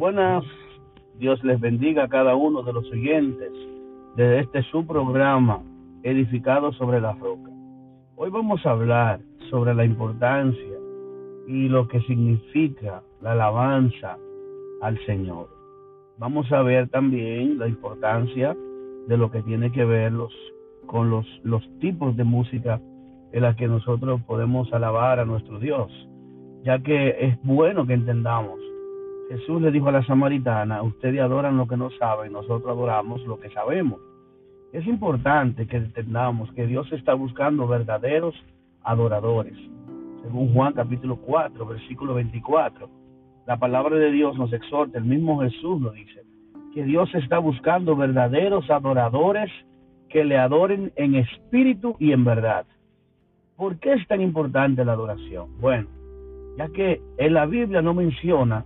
Buenas, Dios les bendiga a cada uno de los oyentes de este su programa, Edificado sobre la Roca. Hoy vamos a hablar sobre la importancia y lo que significa la alabanza al Señor. Vamos a ver también la importancia de lo que tiene que ver los, con los, los tipos de música en la que nosotros podemos alabar a nuestro Dios, ya que es bueno que entendamos. Jesús le dijo a la samaritana, ustedes adoran lo que no saben, nosotros adoramos lo que sabemos. Es importante que entendamos que Dios está buscando verdaderos adoradores. Según Juan capítulo 4, versículo 24, la palabra de Dios nos exhorta, el mismo Jesús lo dice, que Dios está buscando verdaderos adoradores que le adoren en espíritu y en verdad. ¿Por qué es tan importante la adoración? Bueno, ya que en la Biblia no menciona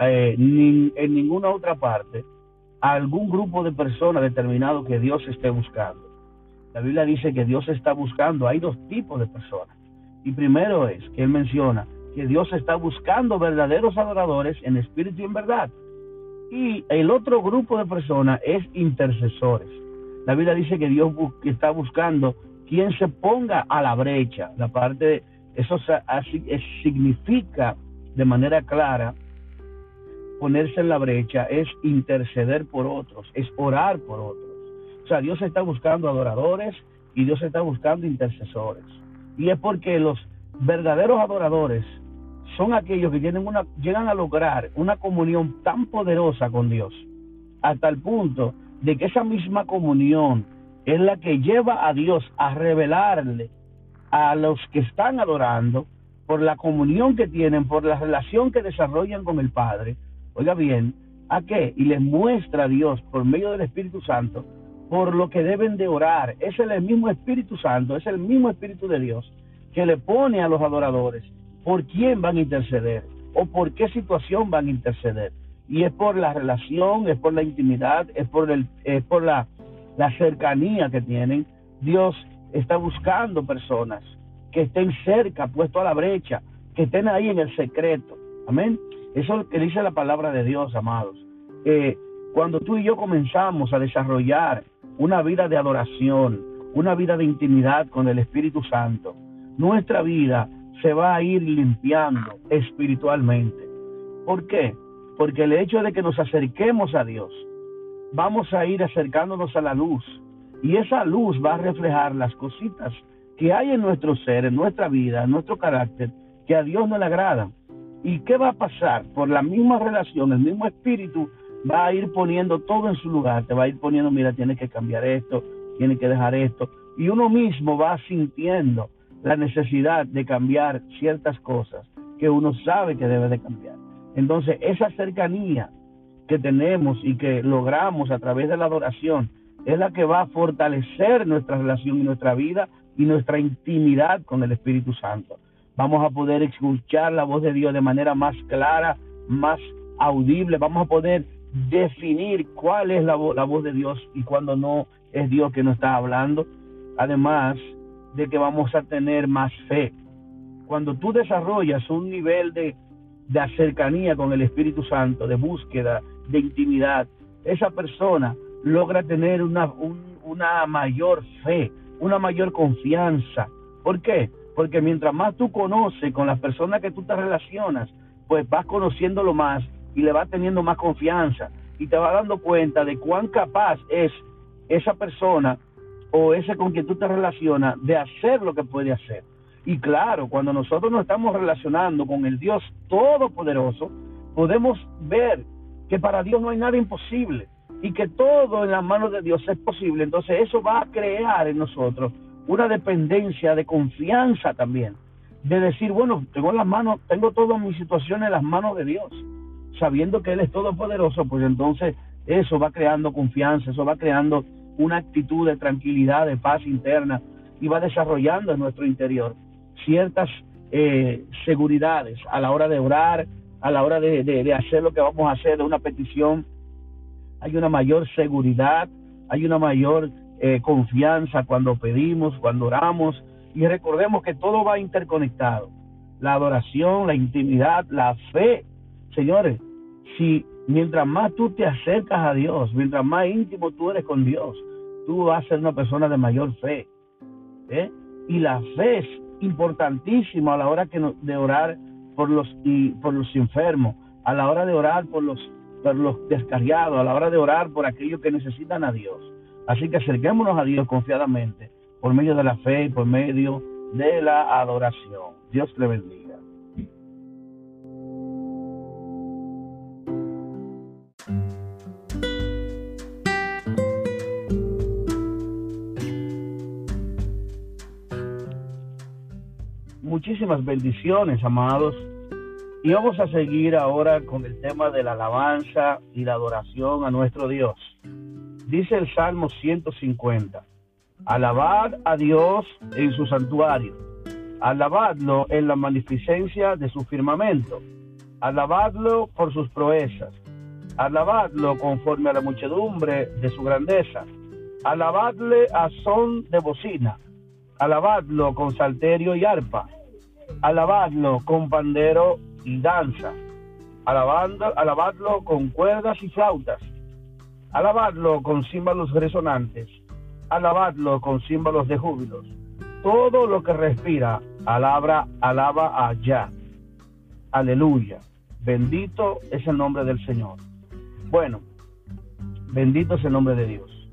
eh, ni, en ninguna otra parte a algún grupo de personas determinado que Dios esté buscando. La Biblia dice que Dios está buscando, hay dos tipos de personas. Y primero es que él menciona que Dios está buscando verdaderos adoradores en espíritu y en verdad. Y el otro grupo de personas es intercesores. La Biblia dice que Dios está buscando quien se ponga a la brecha. La parte, eso significa de manera clara ponerse en la brecha, es interceder por otros, es orar por otros. O sea, Dios está buscando adoradores y Dios está buscando intercesores. Y es porque los verdaderos adoradores son aquellos que tienen una, llegan a lograr una comunión tan poderosa con Dios, hasta el punto de que esa misma comunión es la que lleva a Dios a revelarle a los que están adorando por la comunión que tienen, por la relación que desarrollan con el Padre. Oiga bien, ¿a qué? Y les muestra a Dios por medio del Espíritu Santo por lo que deben de orar. Es el mismo Espíritu Santo, es el mismo Espíritu de Dios que le pone a los adoradores por quién van a interceder o por qué situación van a interceder. Y es por la relación, es por la intimidad, es por, el, la cercanía que tienen, Dios está buscando personas que estén cerca, puesto a la brecha, que estén ahí en el secreto. Amén. Eso que dice la palabra de Dios, amados. cuando tú y yo comenzamos a desarrollar una vida de adoración, una vida de intimidad con el Espíritu Santo, nuestra vida se va a ir limpiando espiritualmente. ¿Por qué? Porque el hecho de que nos acerquemos a Dios, vamos a ir acercándonos a la luz y esa luz va a reflejar las cositas que hay en nuestro ser, en nuestra vida, en nuestro carácter, que a Dios no le agradan. ¿Y qué va a pasar? Por la misma relación, el mismo espíritu va a ir poniendo todo en su lugar, te va a ir poniendo, mira, tienes que cambiar esto, tienes que dejar esto, y uno mismo va sintiendo la necesidad de cambiar ciertas cosas que uno sabe que debe de cambiar. Entonces, esa cercanía que tenemos y que logramos a través de la adoración es la que va a fortalecer nuestra relación y nuestra vida y nuestra intimidad con el Espíritu Santo. Vamos a poder escuchar la voz de Dios de manera más clara, más audible. Vamos a poder definir cuál es la, voz de Dios y cuándo no es Dios que nos está hablando. Además de que vamos a tener más fe. Cuando tú desarrollas un nivel de, de cercanía con el Espíritu Santo, de búsqueda, de intimidad, esa persona logra tener una, una mayor fe, una mayor confianza. ¿Por qué? Porque mientras más tú conoces con las personas que tú te relacionas, pues vas conociéndolo más y le vas teniendo más confianza y te vas dando cuenta de cuán capaz es esa persona o ese con quien tú te relacionas de hacer lo que puede hacer. Y claro, cuando nosotros nos estamos relacionando con el Dios Todopoderoso, podemos ver que para Dios no hay nada imposible y que todo en las manos de Dios es posible. Entonces eso va a crear en nosotros una dependencia de confianza también, de decir, bueno, tengo las manos, tengo todas mis situaciones en las manos de Dios, sabiendo que Él es todopoderoso, pues entonces eso va creando confianza, eso va creando una actitud de tranquilidad, de paz interna y va desarrollando en nuestro interior ciertas eh, seguridades a la hora de orar, a la hora de, hacer lo que vamos a hacer, de una petición, hay una mayor seguridad, hay una mayor eh, confianza cuando pedimos, cuando oramos, y recordemos que todo va interconectado. La adoración, la intimidad, la fe. Señores, si Mientras más tú te acercas a Dios, mientras más íntimo tú eres con Dios, tú vas a ser una persona de mayor fe. ¿eh? Y la fe es importantísima a la hora que de orar por los, y, por los enfermos, a la hora de orar por los, por los descarriados, a la hora de orar por aquellos que necesitan a Dios. Así que acerquémonos a Dios confiadamente por medio de la fe y por medio de la adoración. Dios le bendiga. muchísimas bendiciones, amados. Y vamos a seguir ahora con el tema de la alabanza y la adoración a nuestro Dios. Dice el Salmo 150, alabad a Dios en su santuario, alabadlo en la magnificencia de su firmamento, alabadlo por sus proezas, alabadlo conforme a la muchedumbre de su grandeza, alabadle a son de bocina, alabadlo con salterio y arpa, alabadlo con pandero y danza, alabando, alabadlo con cuerdas y flautas, alabadlo con címbalos resonantes, alabadlo con címbalos de júbilos. Todo lo que respira, alabra, alaba allá. Aleluya. Bendito es el nombre del Señor. Bueno, bendito es el nombre de Dios.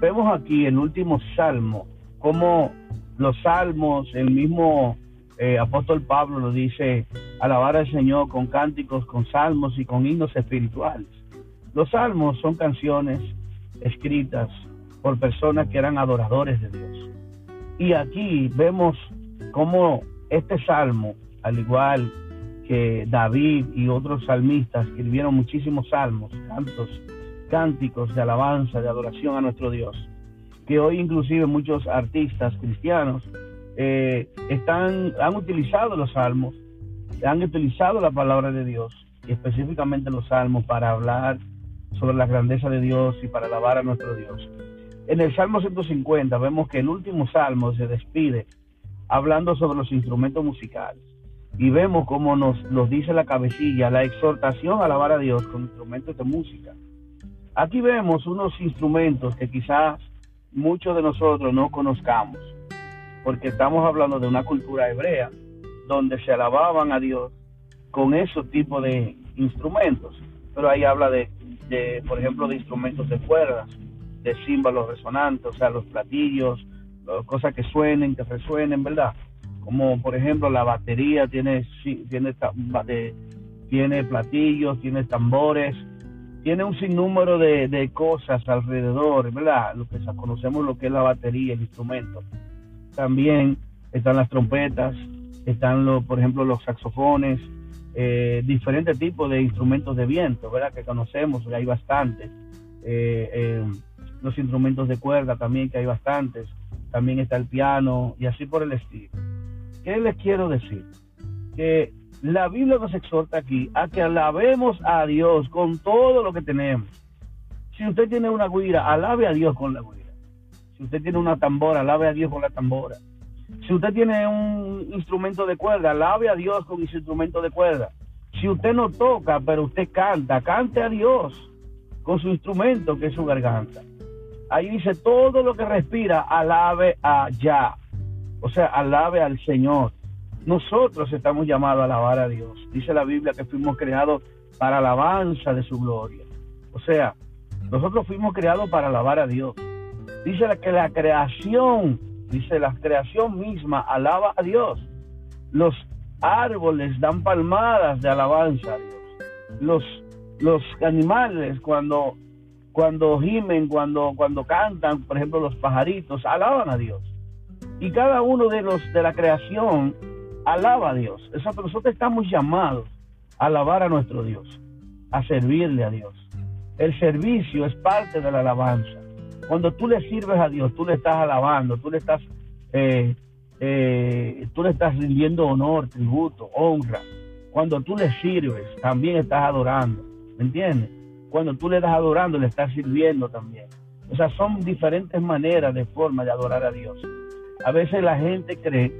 Vemos aquí el último salmo, como los salmos, el mismo eh, apóstol Pablo lo dice, alabar al Señor con cánticos, con salmos y con himnos espirituales. Los salmos son canciones escritas por personas que eran adoradores de Dios. Y aquí vemos cómo este salmo, al igual que David y otros salmistas escribieron muchísimos salmos, cantos, cánticos de alabanza, de adoración a nuestro Dios, que hoy inclusive muchos artistas cristianos eh, están, han utilizado los salmos, han utilizado la palabra de Dios, y específicamente los salmos, para hablar sobre la grandeza de Dios y para alabar a nuestro Dios. En el Salmo 150 vemos que el último salmo se despide hablando sobre los instrumentos musicales. Y vemos cómo nos, nos dice la cabecilla, la exhortación a alabar a Dios con instrumentos de música. Aquí vemos unos instrumentos que quizás muchos de nosotros no conozcamos porque estamos hablando de una cultura hebrea donde se alababan a Dios con esos tipos de instrumentos. Pero ahí habla de, por ejemplo, de instrumentos de cuerdas, de símbolos resonantes, o sea, los platillos, cosas que suenen, que resuenen, ¿verdad? Como por ejemplo la batería tiene, tiene, tiene platillos, tiene tambores, tiene un sinnúmero de, de cosas alrededor, ¿verdad? Lo que conocemos lo que es la batería, el instrumento también están las trompetas, están, los, por ejemplo, los saxofones, eh, diferentes tipos de instrumentos de viento, ¿verdad? Que conocemos, que hay bastantes. Eh, eh, los instrumentos de cuerda también, que hay bastantes. También está el piano y así por el estilo. ¿Qué les quiero decir? Que la Biblia nos exhorta aquí a que alabemos a Dios con todo lo que tenemos. Si usted tiene una guira, alabe a Dios con la guira. Si usted tiene una tambora, alabe a Dios con la tambora. Si usted tiene un instrumento de cuerda, alabe a Dios con ese instrumento de cuerda. Si usted no toca, pero usted canta, cante a Dios con su instrumento, que es su garganta. Ahí dice, todo lo que respira, alabe a Yah. O sea, alabe al Señor. Nosotros estamos llamados a alabar a Dios. Dice la Biblia que fuimos creados para alabanza de su gloria. O sea, nosotros fuimos creados para alabar a Dios. Dice que la creación, dice la creación misma, alaba a Dios. Los árboles dan palmadas de alabanza a Dios. Los, los animales cuando, cuando gimen, cuando, cuando cantan, por ejemplo los pajaritos, alaban a Dios. Y cada uno de los de la creación alaba a Dios. Eso, nosotros estamos llamados a alabar a nuestro Dios, a servirle a Dios. El servicio es parte de la alabanza. Cuando tú le sirves a Dios, tú le estás alabando, tú le estás, eh, eh, tú le estás rindiendo honor, tributo, honra. Cuando tú le sirves, también estás adorando, ¿me entiendes? Cuando tú le estás adorando, le estás sirviendo también. O sea, son diferentes maneras de forma de adorar a Dios. A veces la gente cree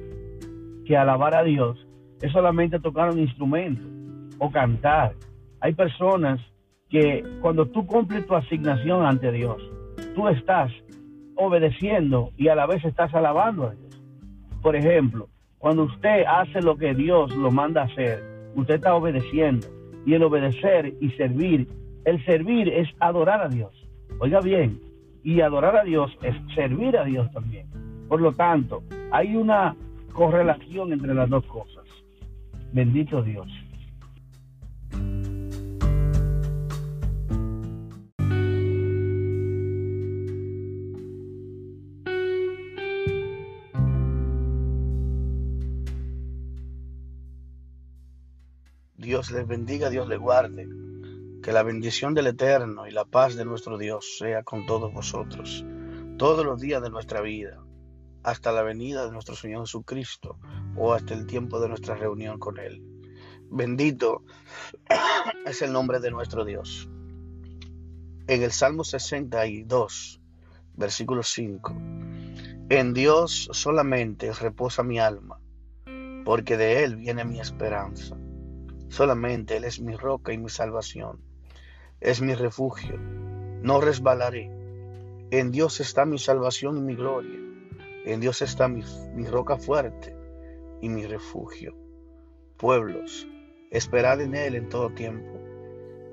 que alabar a Dios es solamente tocar un instrumento o cantar. Hay personas que cuando tú cumples tu asignación ante Dios, tú estás obedeciendo y a la vez estás alabando a Dios. Por ejemplo, cuando usted hace lo que Dios lo manda a hacer, usted está obedeciendo. Y el obedecer y servir, el servir es adorar a Dios. Oiga bien, y adorar a Dios es servir a Dios también. Por lo tanto, hay una correlación entre las dos cosas. Bendito Dios. Dios les bendiga, Dios les guarde. Que la bendición del Eterno y la paz de nuestro Dios sea con todos vosotros, todos los días de nuestra vida, hasta la venida de nuestro Señor Jesucristo o hasta el tiempo de nuestra reunión con Él. Bendito es el nombre de nuestro Dios. En el Salmo 62, versículo 5, en Dios solamente reposa mi alma, porque de Él viene mi esperanza. Solamente Él es mi roca y mi salvación. Es mi refugio. No resbalaré. En Dios está mi salvación y mi gloria. En Dios está mi, roca fuerte y mi refugio. Pueblos, esperad en Él en todo tiempo.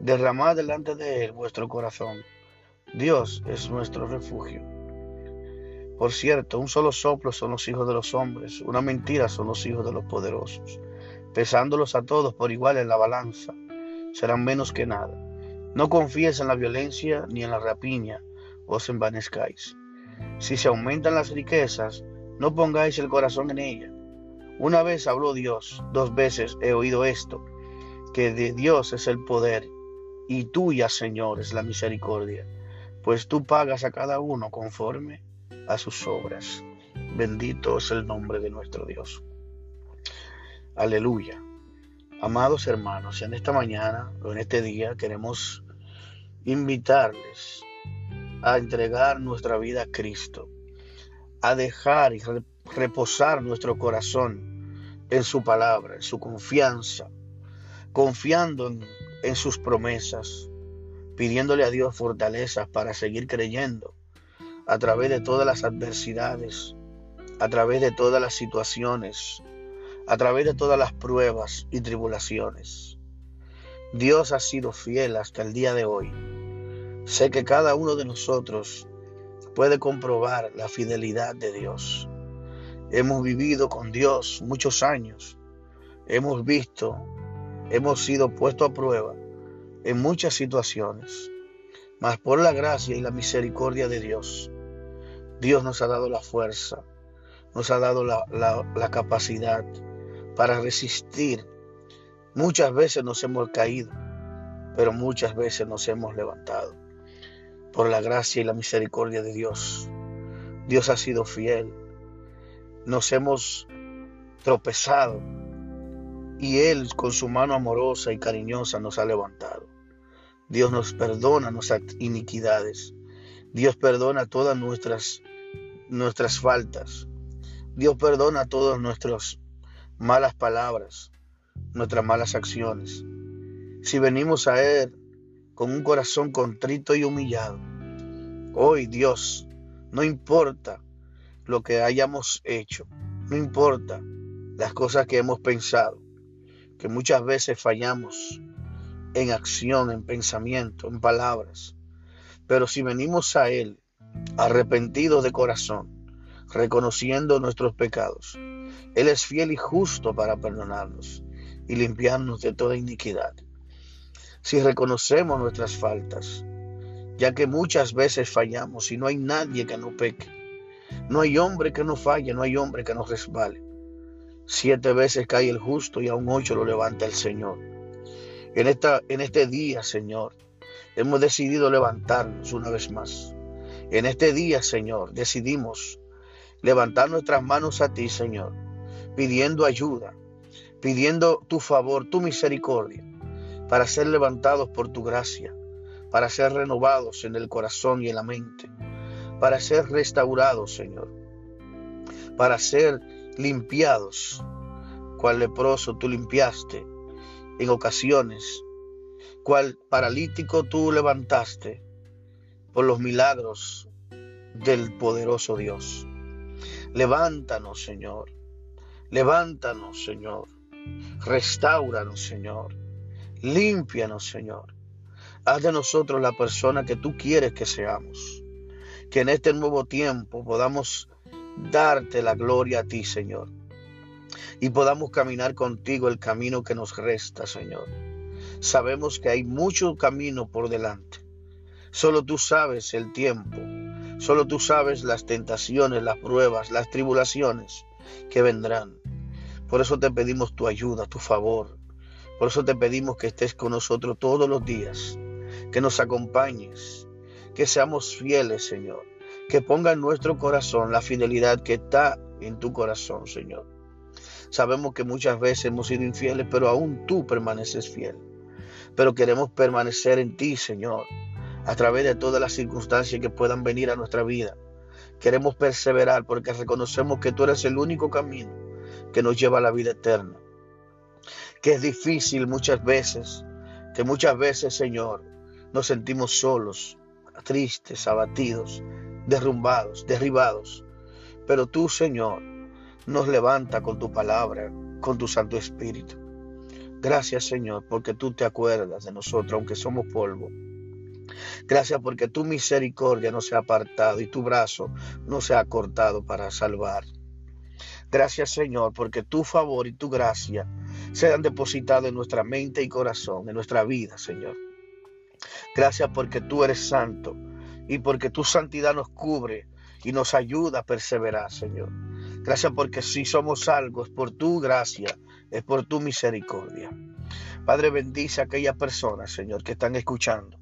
Derramad delante de Él vuestro corazón. Dios es nuestro refugio. Por cierto, un solo soplo son los hijos de los hombres, una mentira son los hijos de los poderosos pesándolos a todos por igual en la balanza, serán menos que nada. No confíes en la violencia ni en la rapiña, os envanezcáis. Si se aumentan las riquezas, no pongáis el corazón en ella. Una vez habló Dios, dos veces he oído esto, que de Dios es el poder y tuya, Señor, es la misericordia, pues tú pagas a cada uno conforme a sus obras. Bendito es el nombre de nuestro Dios. Aleluya. Amados hermanos, en esta mañana o en este día queremos invitarles a entregar nuestra vida a Cristo, a dejar y reposar nuestro corazón en su palabra, en su confianza, confiando en, en sus promesas, pidiéndole a Dios fortalezas para seguir creyendo a través de todas las adversidades, a través de todas las situaciones a través de todas las pruebas y tribulaciones. Dios ha sido fiel hasta el día de hoy. Sé que cada uno de nosotros puede comprobar la fidelidad de Dios. Hemos vivido con Dios muchos años. Hemos visto, hemos sido puestos a prueba en muchas situaciones. Mas por la gracia y la misericordia de Dios, Dios nos ha dado la fuerza, nos ha dado la, la capacidad para resistir. Muchas veces nos hemos caído, pero muchas veces nos hemos levantado. Por la gracia y la misericordia de Dios. Dios ha sido fiel. Nos hemos tropezado y Él con su mano amorosa y cariñosa nos ha levantado. Dios nos perdona nuestras iniquidades. Dios perdona todas nuestras, nuestras faltas. Dios perdona todos nuestros malas palabras, nuestras malas acciones. Si venimos a Él con un corazón contrito y humillado, hoy Dios, no importa lo que hayamos hecho, no importa las cosas que hemos pensado, que muchas veces fallamos en acción, en pensamiento, en palabras. Pero si venimos a Él arrepentidos de corazón, reconociendo nuestros pecados, él es fiel y justo para perdonarnos y limpiarnos de toda iniquidad. Si reconocemos nuestras faltas, ya que muchas veces fallamos y no hay nadie que no peque, no hay hombre que no falle, no hay hombre que no resbale. Siete veces cae el justo y aún ocho lo levanta el Señor. En, esta, en este día, Señor, hemos decidido levantarnos una vez más. En este día, Señor, decidimos levantar nuestras manos a ti, Señor, pidiendo ayuda, pidiendo tu favor, tu misericordia, para ser levantados por tu gracia, para ser renovados en el corazón y en la mente, para ser restaurados, Señor, para ser limpiados, cual leproso tú limpiaste en ocasiones cual paralítico tú levantaste por los milagros del poderoso Dios. Levántanos, Señor. Levántanos, Señor. Restauranos, Señor. Límpianos, Señor. Haz de nosotros la persona que tú quieres que seamos. Que en este nuevo tiempo podamos darte la gloria a ti, Señor. Y podamos caminar contigo el camino que nos resta, Señor. Sabemos que hay mucho camino por delante. Solo tú sabes el tiempo. Solo tú sabes las tentaciones, las pruebas, las tribulaciones que vendrán. Por eso te pedimos tu ayuda, tu favor. Por eso te pedimos que estés con nosotros todos los días, que nos acompañes, que seamos fieles, Señor, que ponga en nuestro corazón la fidelidad que está en tu corazón, Señor. Sabemos que muchas veces hemos sido infieles, pero aún tú permaneces fiel. Pero queremos permanecer en ti, Señor, a través de todas las circunstancias que puedan venir a nuestra vida. Queremos perseverar porque reconocemos que tú eres el único camino que nos lleva a la vida eterna. Que es difícil muchas veces, que muchas veces, Señor, nos sentimos solos, tristes, abatidos, derrumbados, derribados. Pero tú, Señor, nos levanta con tu palabra, con tu Santo Espíritu. Gracias Señor porque tú te acuerdas de nosotros aunque somos polvo. Gracias porque tu misericordia no se ha apartado y tu brazo no se ha cortado para salvar. Gracias Señor porque tu favor y tu gracia se han depositado en nuestra mente y corazón, en nuestra vida Señor. Gracias porque tú eres santo y porque tu santidad nos cubre y nos ayuda a perseverar Señor. Gracias porque si somos algo es por tu gracia, es por tu misericordia. Padre, bendice a aquellas personas, Señor, que están escuchando.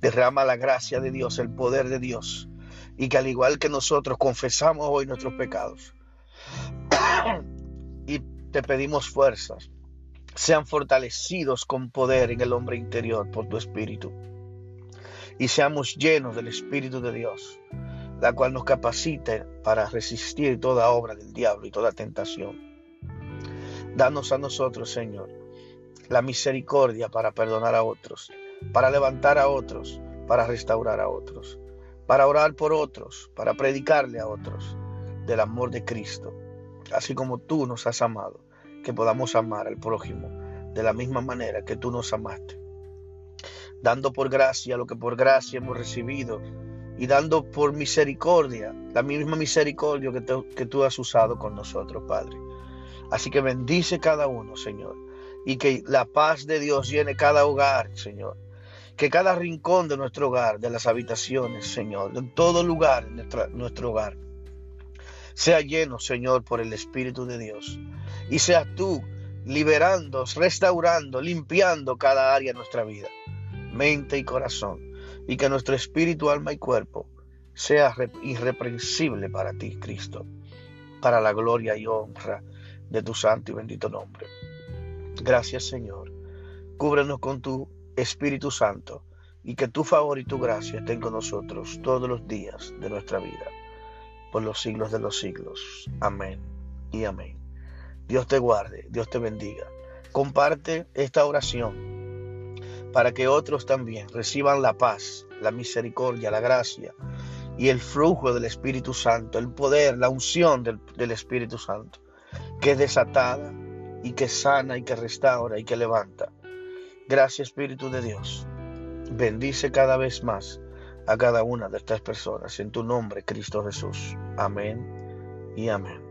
Derrama la gracia de Dios, el poder de Dios. Y que al igual que nosotros confesamos hoy nuestros pecados. y te pedimos fuerzas. Sean fortalecidos con poder en el hombre interior por tu Espíritu. Y seamos llenos del Espíritu de Dios la cual nos capacite para resistir toda obra del diablo y toda tentación. Danos a nosotros, Señor, la misericordia para perdonar a otros, para levantar a otros, para restaurar a otros, para orar por otros, para predicarle a otros del amor de Cristo, así como tú nos has amado, que podamos amar al prójimo de la misma manera que tú nos amaste, dando por gracia lo que por gracia hemos recibido y dando por misericordia, la misma misericordia que, tú has usado con nosotros, Padre. Así que bendice cada uno, Señor, y que la paz de Dios llene cada hogar, Señor. Que cada rincón de nuestro hogar, de las habitaciones, Señor, de todo lugar de nuestro hogar, sea lleno, Señor, por el Espíritu de Dios. Y seas tú liberando, restaurando, limpiando cada área de nuestra vida, mente y corazón y que nuestro espíritu, alma y cuerpo sea irreprensible para ti, Cristo, para la gloria y honra de tu santo y bendito nombre. Gracias, Señor. Cúbrenos con tu Espíritu Santo y que tu favor y tu gracia estén con nosotros todos los días de nuestra vida, por los siglos de los siglos. Amén y amén. Dios te guarde, Dios te bendiga. Comparte esta oración para que otros también reciban la paz, la misericordia, la gracia y el flujo del Espíritu Santo, el poder, la unción del, Espíritu Santo, que es desatada y que sana y que restaura y que levanta. Gracias Espíritu de Dios. Bendice cada vez más a cada una de estas personas en tu nombre, Cristo Jesús. Amén y amén.